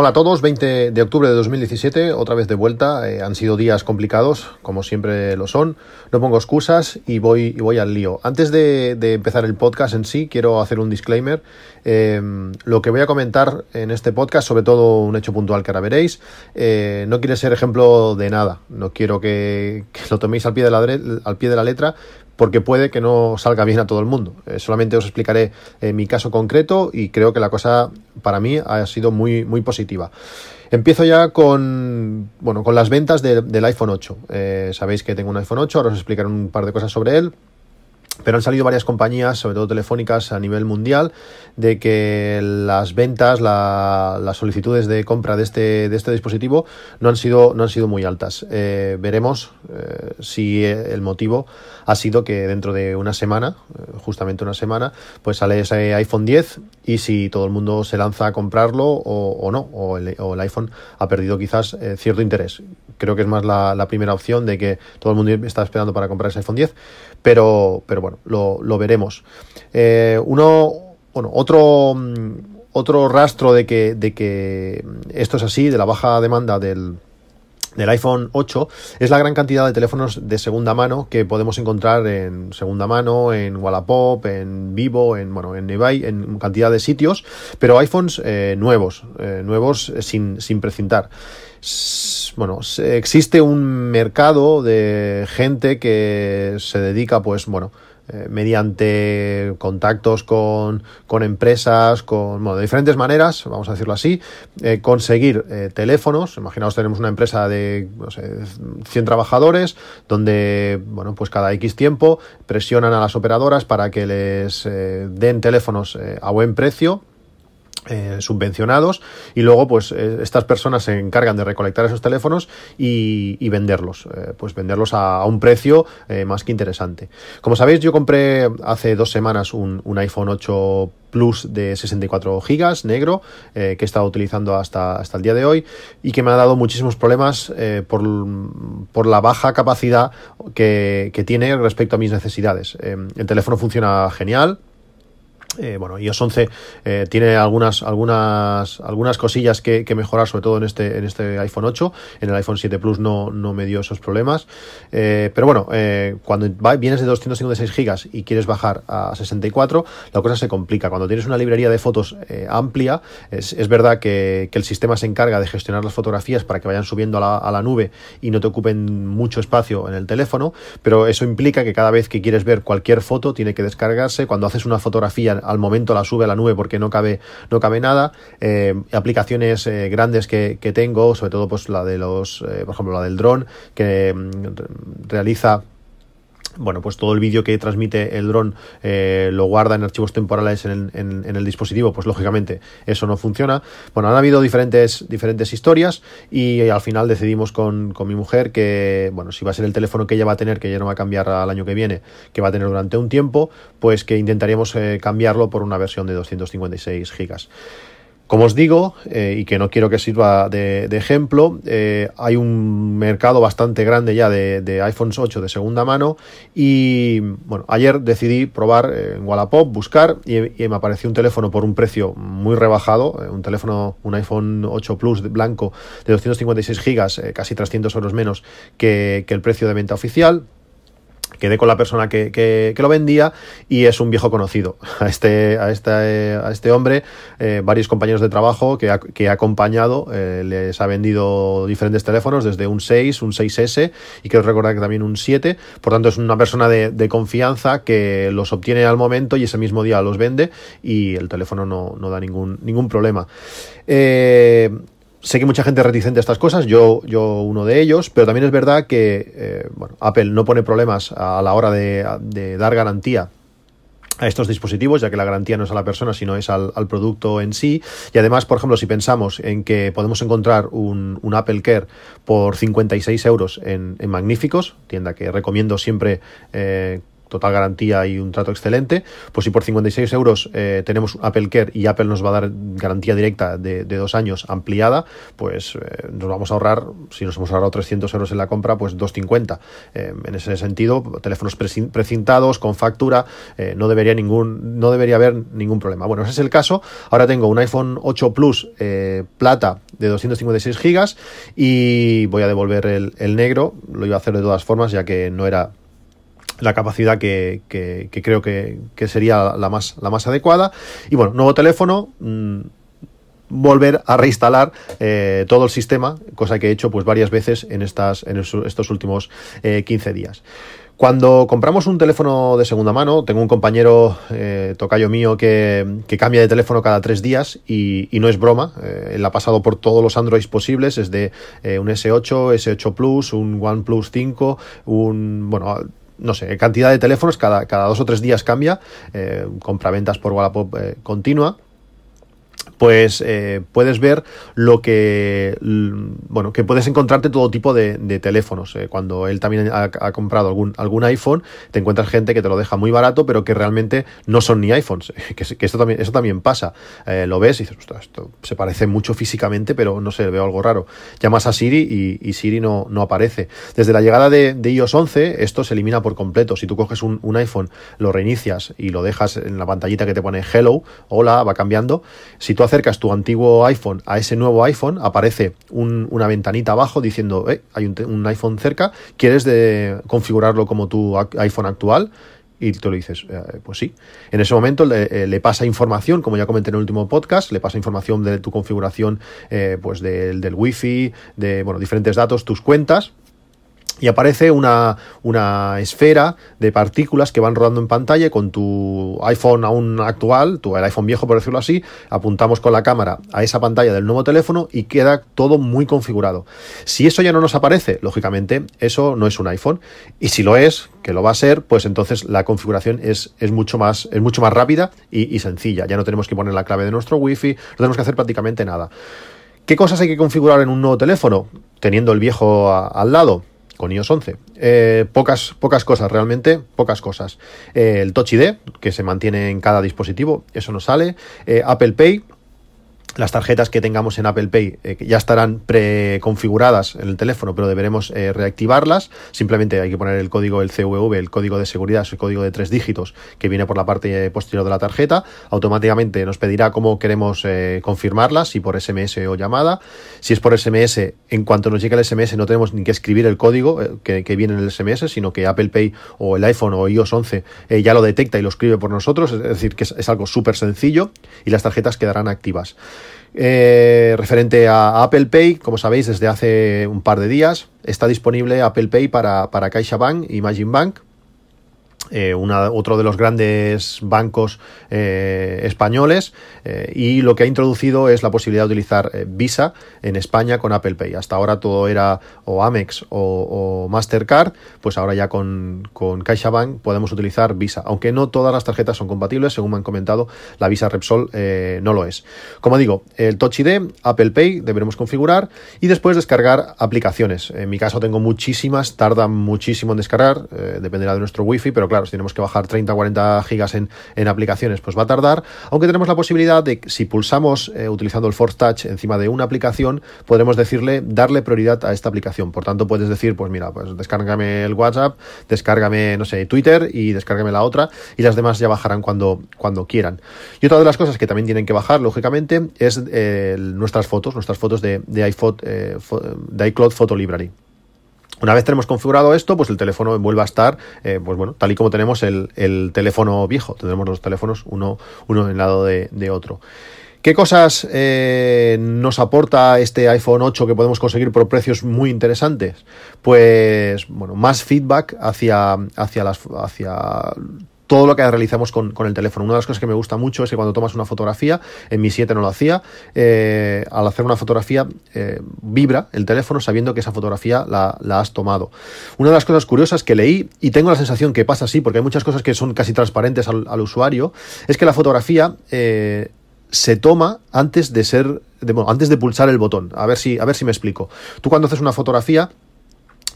Hola a todos, 20 de octubre de 2017, otra vez de vuelta. Eh, han sido días complicados, como siempre lo son. No pongo excusas y voy, y voy al lío. Antes de, empezar el podcast en sí, quiero hacer un disclaimer. Eh, lo que voy a comentar en este podcast, sobre todo un hecho puntual que ahora veréis, eh, no quiere ser ejemplo de nada. No quiero que, lo toméis al pie de la, al pie de la letra, porque puede que no salga bien a todo el mundo. Eh, solamente os explicaré eh, mi caso concreto y creo que la cosa para mí ha sido muy, muy positiva. Empiezo ya con, bueno, con las ventas del iPhone 8. Eh, sabéis que tengo un iPhone 8, ahora os explicaré un par de cosas sobre él. Pero han salido varias compañías, sobre todo telefónicas a nivel mundial, de que las ventas, las solicitudes de compra de este, de este dispositivo no han sido, no han sido muy altas. Eh, veremos eh, si el motivo ha sido que dentro de una semana, eh, justamente una semana, pues sale ese iPhone 10 y si todo el mundo se lanza a comprarlo o, no, o el, iPhone ha perdido quizás cierto interés. Creo que es más la, la primera opción de que todo el mundo está esperando para comprar ese iPhone 10 pero, pero bueno, lo, veremos. Eh, uno, bueno, otro, mm, otro rastro de que, de que esto es así, de la baja demanda del, del iPhone 8 es la gran cantidad de teléfonos de segunda mano que podemos encontrar en segunda mano, en Wallapop, en Vivo, en bueno, en eBay, en cantidad de sitios, pero iPhones eh, nuevos, eh, nuevos sin, sin precintar bueno, existe un mercado de gente que se dedica, pues, bueno, eh, mediante contactos con, con, empresas, con bueno, de diferentes maneras, vamos a decirlo así, eh, conseguir eh, teléfonos. Imaginaos, tenemos una empresa de no sé, 100 trabajadores, donde bueno, pues cada X tiempo presionan a las operadoras para que les den teléfonos a buen precio eh, subvencionados y luego pues eh, estas personas se encargan de recolectar esos teléfonos y, venderlos eh, pues venderlos a, un precio más que interesante. Como sabéis yo compré hace dos semanas un, iPhone 8 Plus de 64 gigas negro que he estado utilizando hasta, hasta el día de hoy y que me ha dado muchísimos problemas por, por, la baja capacidad que, que, tiene respecto a mis necesidades. El teléfono funciona genial eh, bueno, iOS 11 eh, tiene algunas, algunas, algunas cosillas que, mejorar, sobre todo en este, en este iPhone 8. En el iPhone 7 Plus no, no me dio esos problemas. Eh, pero bueno, cuando vienes de 256 gigas y quieres bajar a 64, la cosa se complica. Cuando tienes una librería de fotos amplia, es, verdad que, el sistema se encarga de gestionar las fotografías para que vayan subiendo a la, a la nube y no te ocupen mucho espacio en el teléfono, pero eso implica que cada vez que quieres ver cualquier foto tiene que descargarse. Cuando haces una fotografía al momento la sube a la nube porque no cabe, no cabe nada. Eh, aplicaciones eh, grandes que, tengo, sobre todo pues la de los, eh, por ejemplo, la del dron, que mm, realiza bueno, pues todo el vídeo que transmite el dron eh, lo guarda en archivos temporales en, el dispositivo, pues lógicamente eso no funciona. Bueno, han habido diferentes, diferentes historias y al final decidimos con, mi mujer que, bueno, si va a ser el teléfono que ella va a tener, que ya no va a cambiar al año que viene, que va a tener durante un tiempo, pues que intentaríamos eh, cambiarlo por una versión de 256 gigas. Como os digo, eh, y que no quiero que sirva de, ejemplo, eh, hay un mercado bastante grande ya de, iPhones 8 de segunda mano y bueno, ayer decidí probar eh, en Wallapop, buscar y, me apareció un teléfono por un precio muy rebajado, un teléfono, un iPhone 8 Plus blanco de 256 gigas, casi 300 euros menos que el precio de venta oficial quedé con la persona que, que, lo vendía y es un viejo conocido. A este, a este, a este hombre, eh, varios compañeros de trabajo que ha, que ha acompañado, eh, les ha vendido diferentes teléfonos, desde un 6, un 6S y quiero recordar que también un 7. Por tanto, es una persona de, confianza que los obtiene al momento y ese mismo día los vende y el teléfono no, no da ningún, ningún problema. Eh, sé que mucha gente es reticente a estas cosas, yo, yo uno de ellos, pero también es verdad que eh, Apple no pone problemas a la hora de, dar garantía a estos dispositivos, ya que la garantía no es a la persona, sino es al, producto en sí. Y además, por ejemplo, si pensamos en que podemos encontrar un, Apple Care por 56 euros en, Magníficos, tienda que recomiendo siempre eh, total garantía y un trato excelente, pues si por 56 euros eh, tenemos Apple Care y Apple nos va a dar garantía directa de, dos años ampliada, pues eh, nos vamos a ahorrar, si nos hemos ahorrado 300 euros en la compra, pues 250. en ese sentido, teléfonos precintados, con factura, no, debería ningún, no debería haber ningún problema. Bueno, ese es el caso. Ahora tengo un iPhone 8 Plus plata de 256 gigas y voy a devolver el, el negro. Lo iba a hacer de todas formas, ya que no era la capacidad que, creo que, sería la más, la más adecuada. Y bueno, nuevo teléfono. Mm, volver a reinstalar eh, todo el sistema, cosa que he hecho pues varias veces en, estas, en estos últimos 15 eh, días. Cuando compramos un teléfono de segunda mano, tengo un compañero eh, tocayo mío que, cambia de teléfono cada tres días y, no es broma. él ha pasado por todos los Androids posibles, es de un S8, S8 Plus, un OnePlus 5, un bueno no sé, cantidad de teléfonos, cada, cada dos o tres días cambia, eh, compraventas por Wallapop eh, continua pues eh, puedes ver lo que bueno que puedes encontrarte todo tipo de, teléfonos. Eh, cuando él también ha, comprado algún algún iPhone te encuentras gente que te lo deja muy barato pero que realmente no son ni iPhones. Que, esto también eso también pasa. Eh, lo ves y dices esto se parece mucho físicamente pero no sé veo algo raro llamas a Siri y, Siri no, no aparece. Desde la llegada de, iOS 11 esto se elimina por completo. Si tú coges un, un iPhone lo reinicias y lo dejas en la pantallita que te pone hello hola va cambiando. Si tú acercas tu antiguo iPhone a ese nuevo iPhone, aparece una ventanita abajo diciendo, eh, hay un, iPhone cerca, ¿quieres configurarlo como tu iPhone actual? Y tú le dices, eh, pues sí. En ese momento le, eh, pasa información, como ya comenté en el último podcast, le pasa información de tu configuración, pues del, del wifi, de bueno, diferentes datos, tus cuentas, y aparece una, una, esfera de partículas que van rodando en pantalla con tu iPhone aún actual, tu, el iPhone viejo por decirlo así, apuntamos con la cámara a esa pantalla del nuevo teléfono y queda todo muy configurado. Si eso ya no nos aparece, lógicamente eso no es un iPhone y si lo es, que lo va a ser, pues entonces la configuración es, es, mucho, más, es mucho más rápida y, sencilla. Ya no tenemos que poner la clave de nuestro Wi-Fi, no tenemos que hacer prácticamente nada. ¿Qué cosas hay que configurar en un nuevo teléfono? Teniendo el viejo al lado con iOS 11. Eh, pocas, pocas cosas, realmente, pocas cosas. Eh, el Touch ID, que se mantiene en cada dispositivo, eso no sale. Eh, Apple Pay, las tarjetas que tengamos en Apple Pay eh, ya estarán preconfiguradas en el teléfono, pero deberemos eh, reactivarlas. Simplemente hay que poner el código, el CVV, el código de seguridad, el código de tres dígitos que viene por la parte posterior de la tarjeta. Automáticamente nos pedirá cómo queremos eh, confirmarlas, si por SMS o llamada. Si es por SMS, en cuanto nos llegue el SMS no tenemos ni que escribir el código que, viene en el SMS, sino que Apple Pay o el iPhone o iOS 11 ya lo detecta y lo escribe por nosotros. Es decir, que es algo súper sencillo y las tarjetas quedarán activas. Eh, referente a Apple Pay, como sabéis, desde hace un par de días está disponible Apple Pay para, para CaixaBank y Imagine Bank eh, otro de los grandes bancos eh, españoles eh, y lo que ha introducido es la posibilidad de utilizar Visa en España con Apple Pay. Hasta ahora todo era o Amex o, Mastercard, pues ahora ya con, con CaixaBank podemos utilizar Visa, aunque no todas las tarjetas son compatibles, según me han comentado, la Visa Repsol no lo es. Como digo, el Touch ID, Apple Pay deberemos configurar y después descargar aplicaciones. En mi caso tengo muchísimas, tarda muchísimo en descargar, dependerá de nuestro wifi, pero claro, si tenemos que bajar 30 o 40 gigas en, aplicaciones, pues va a tardar, aunque tenemos la posibilidad de, si pulsamos eh, utilizando el Force Touch encima de una aplicación, podremos decirle, darle prioridad a esta aplicación. Por tanto, puedes decir, pues mira, pues descárgame el WhatsApp, descárgame, no sé, Twitter y descárgame la otra, y las demás ya bajarán cuando, cuando quieran. Y otra de las cosas que también tienen que bajar, lógicamente, es eh, nuestras fotos, nuestras fotos de, eh, de iCloud Photo Library. Una vez tenemos configurado esto, pues el teléfono vuelve a estar, eh, pues bueno, tal y como tenemos el, teléfono viejo. Tendremos los teléfonos uno, uno en el lado de, otro. ¿Qué cosas eh, nos aporta este iPhone 8 que podemos conseguir por precios muy interesantes? Pues, bueno, más feedback hacia, hacia, las, hacia todo lo que realizamos con, el teléfono. Una de las cosas que me gusta mucho es que cuando tomas una fotografía, en mi 7 no lo hacía, eh, al hacer una fotografía eh, vibra el teléfono sabiendo que esa fotografía la, has tomado. Una de las cosas curiosas que leí, y tengo la sensación que pasa así, porque hay muchas cosas que son casi transparentes al, usuario, es que la fotografía... Eh, se toma antes de ser, antes de pulsar el botón. A ver si, a ver si me explico. Tú cuando haces una fotografía,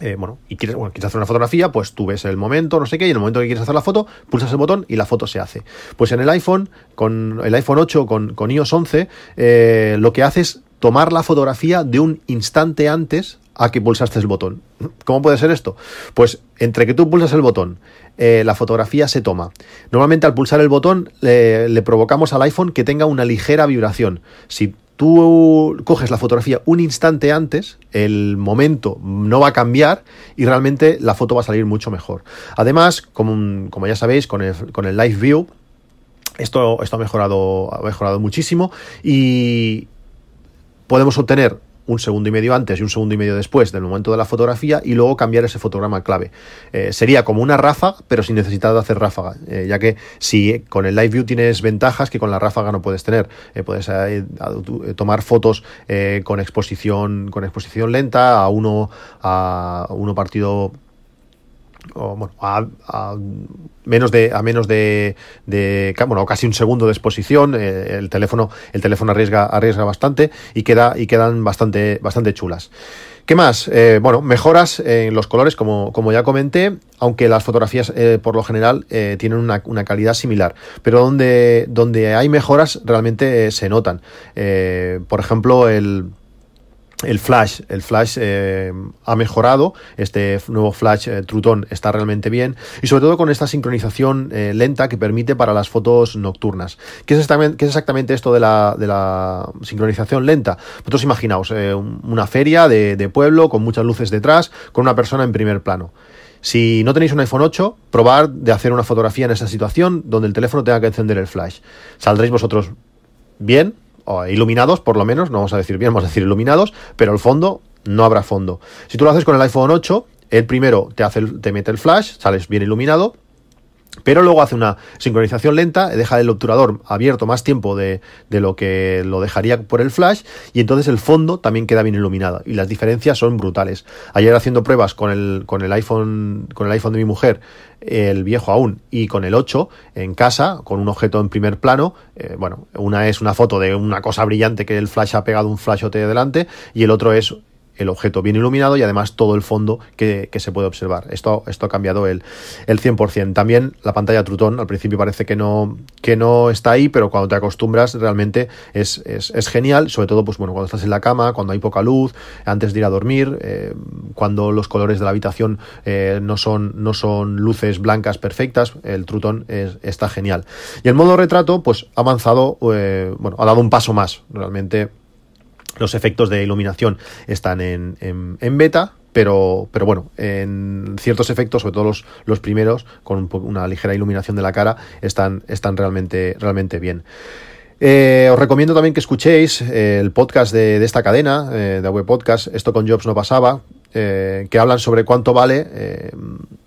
eh, bueno, y quieres, bueno, quieres hacer una fotografía, pues tú ves el momento, no sé qué, y en el momento que quieres hacer la foto, pulsas el botón y la foto se hace. Pues en el iPhone, con el iPhone 8, con, con iOS 11, eh, lo que hace es tomar la fotografía de un instante antes a que pulsaste el botón. ¿Cómo puede ser esto? Pues entre que tú pulsas el botón, eh, la fotografía se toma. Normalmente al pulsar el botón le provocamos al iPhone que tenga una ligera vibración. Si tú coges la fotografía un instante antes, el momento no va a cambiar y realmente la foto va a salir mucho mejor. Además, como, como ya sabéis, con el, con el Live View, esto, esto ha, mejorado, ha mejorado muchísimo y podemos obtener un segundo y medio antes y un segundo y medio después del momento de la fotografía y luego cambiar ese fotograma clave. Eh, sería como una ráfaga, pero sin necesidad de hacer ráfaga, eh, ya que si con el Live View tienes ventajas que con la ráfaga no puedes tener. Eh, puedes tomar fotos con exposición con exposición lenta a uno a uno partido a, menos de a menos de, bueno casi un segundo de exposición eh, el teléfono el teléfono arriesga arriesga bastante y queda y quedan bastante bastante chulas ¿Qué más? Eh, bueno, mejoras en los colores, como, como, ya comenté, aunque las fotografías eh, por lo general tienen una, una, calidad similar, pero donde, donde hay mejoras realmente se notan. por ejemplo, el, el flash, el flash eh, ha mejorado, este nuevo flash eh, está realmente bien y sobre todo con esta sincronización eh, lenta que permite para las fotos nocturnas. ¿Qué es exactamente, es exactamente esto de la, sincronización lenta? Vosotros imaginaos una feria de, de, pueblo con muchas luces detrás, con una persona en primer plano. Si no tenéis un iPhone 8, probar de hacer una fotografía en esa situación donde el teléfono tenga que encender el flash. Saldréis vosotros bien, iluminados por lo menos, no vamos a decir bien, vamos a decir iluminados, pero el fondo no habrá fondo. Si tú lo haces con el iPhone 8, el primero te, hace te mete el flash, sales bien iluminado, pero luego hace una sincronización lenta, deja el obturador abierto más tiempo de, lo que lo dejaría por el flash y entonces el fondo también queda bien iluminado y las diferencias son brutales. Ayer haciendo pruebas con el, con el iPhone con el iPhone de mi mujer, el viejo aún y con el 8 en casa con un objeto en primer plano, eh, bueno, una es una foto de una cosa brillante que el flash ha pegado un flashote delante y el otro es el objeto bien iluminado y además todo el fondo que, se puede observar. Esto, esto ha cambiado el, el 100%. También la pantalla Trutón, al principio parece que no, que no está ahí, pero cuando te acostumbras realmente es, es, genial, sobre todo pues, bueno, cuando estás en la cama, cuando hay poca luz, antes de ir a dormir, eh, cuando los colores de la habitación eh, no, son, no son luces blancas perfectas, el Trutón está genial. Y el modo retrato pues ha avanzado, eh, bueno, ha dado un paso más, realmente los efectos de iluminación están en, en, beta, pero, pero bueno, en ciertos efectos, sobre todo los, los primeros, con una ligera iluminación de la cara, están, están realmente, realmente bien. Eh, os recomiendo también que escuchéis eh, el podcast de, esta cadena, eh, de Web Podcast, Esto con Jobs no pasaba, que hablan sobre cuánto vale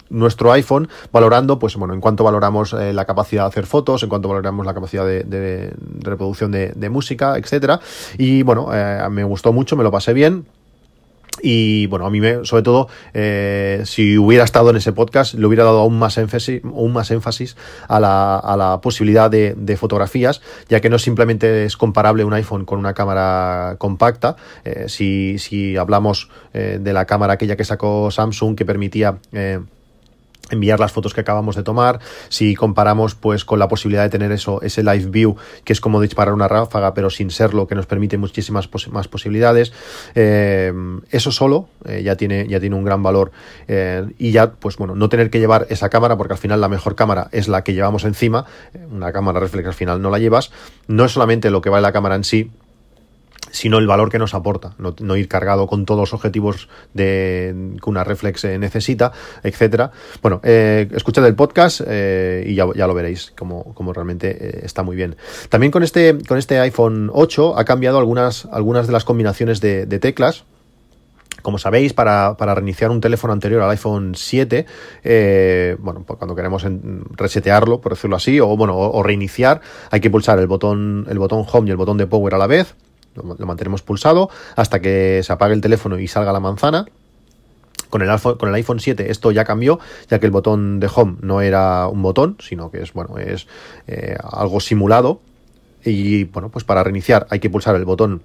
nuestro iPhone, valorando, pues bueno, en cuanto valoramos eh, la capacidad de hacer fotos, en cuanto valoramos la capacidad de, reproducción de, música, etcétera. Y bueno, eh, me gustó mucho, me lo pasé bien. Y bueno, a mí me, sobre todo, eh, si hubiera estado en ese podcast, le hubiera dado aún más énfasis, aún más énfasis a, la, a la posibilidad de, fotografías, ya que no simplemente es comparable un iPhone con una cámara compacta. si, si hablamos de la cámara aquella que sacó Samsung que permitía enviar las fotos que acabamos de tomar, si comparamos pues con la posibilidad de tener eso, ese live view, que es como disparar una ráfaga, pero sin serlo, que nos permite muchísimas más posibilidades, eh, eso solo eh, ya, tiene, ya tiene un gran valor eh, y ya, pues bueno, no tener que llevar esa cámara, porque al final la mejor cámara es la que llevamos encima, una cámara reflex al final no la llevas, no es solamente lo que vale la cámara en sí, sino el valor que nos aporta, no, ir cargado con todos los objetivos de, que una reflex eh, necesita, etcétera. Bueno, eh, escuchad el podcast eh, y ya, lo veréis como, realmente está muy bien. También con este, con este iPhone 8 ha cambiado algunas, algunas de las combinaciones de, teclas, como sabéis, para, reiniciar un teléfono anterior al iPhone 7, bueno, pues cuando queremos resetearlo, por decirlo así, o bueno, o, reiniciar, hay que pulsar el botón, el botón Home y el botón de Power a la vez lo, mantenemos pulsado hasta que se apague el teléfono y salga la manzana. Con el, iPhone, con el iPhone 7 esto ya cambió, ya que el botón de home no era un botón, sino que es, bueno, es eh, algo simulado. Y bueno, pues para reiniciar hay que pulsar el botón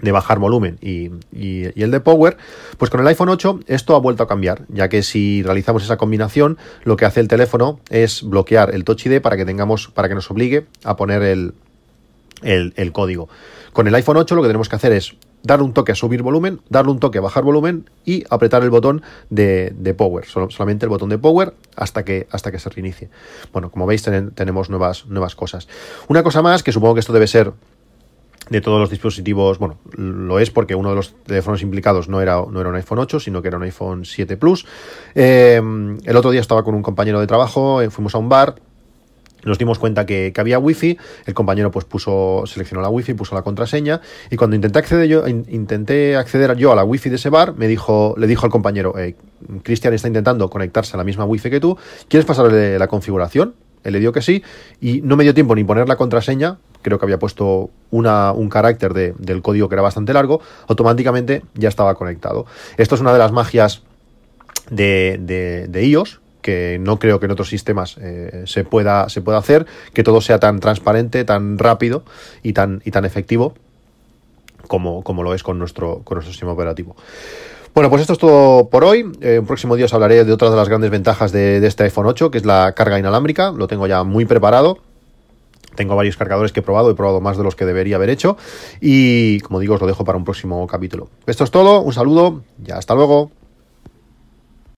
de bajar volumen y, el de power, pues con el iPhone 8 esto ha vuelto a cambiar, ya que si realizamos esa combinación, lo que hace el teléfono es bloquear el Touch ID para que tengamos, para que nos obligue a poner el, el, código. Con el iPhone 8 lo que tenemos que hacer es darle un toque a subir volumen, darle un toque a bajar volumen y apretar el botón de, power, solamente el botón de power hasta que, hasta que se reinicie. Bueno, como veis tenemos nuevas, nuevas cosas. Una cosa más, que supongo que esto debe ser de todos los dispositivos, bueno, lo es porque uno de los teléfonos implicados no era, no era un iPhone 8, sino que era un iPhone 7 Plus. Eh, el otro día estaba con un compañero de trabajo, eh, fuimos a un bar, nos dimos cuenta que, había wifi, el compañero pues puso, seleccionó la wifi, puso la contraseña y cuando intenté acceder yo, intenté acceder yo a la wifi de ese bar, me dijo, le dijo al compañero, eh, Cristian está intentando conectarse a la misma wifi que tú, ¿quieres pasarle la configuración? Él le dio que sí y no me dio tiempo ni poner la contraseña, creo que había puesto un carácter del código que era bastante largo, automáticamente ya estaba conectado. Esto es una de las magias de, de, de iOS, que no creo que en otros sistemas eh, se, pueda, se pueda hacer, que todo sea tan transparente, tan rápido y tan, y tan efectivo como, como lo es con nuestro, con nuestro sistema operativo. Bueno, pues esto es todo por hoy. Eh, un próximo día os hablaré de otra de las grandes ventajas de, de este iPhone 8, que es la carga inalámbrica. Lo tengo ya muy preparado. Tengo varios cargadores que he probado, he probado más de los que debería haber hecho. Y como digo, os lo dejo para un próximo capítulo. Esto es todo, un saludo y hasta luego.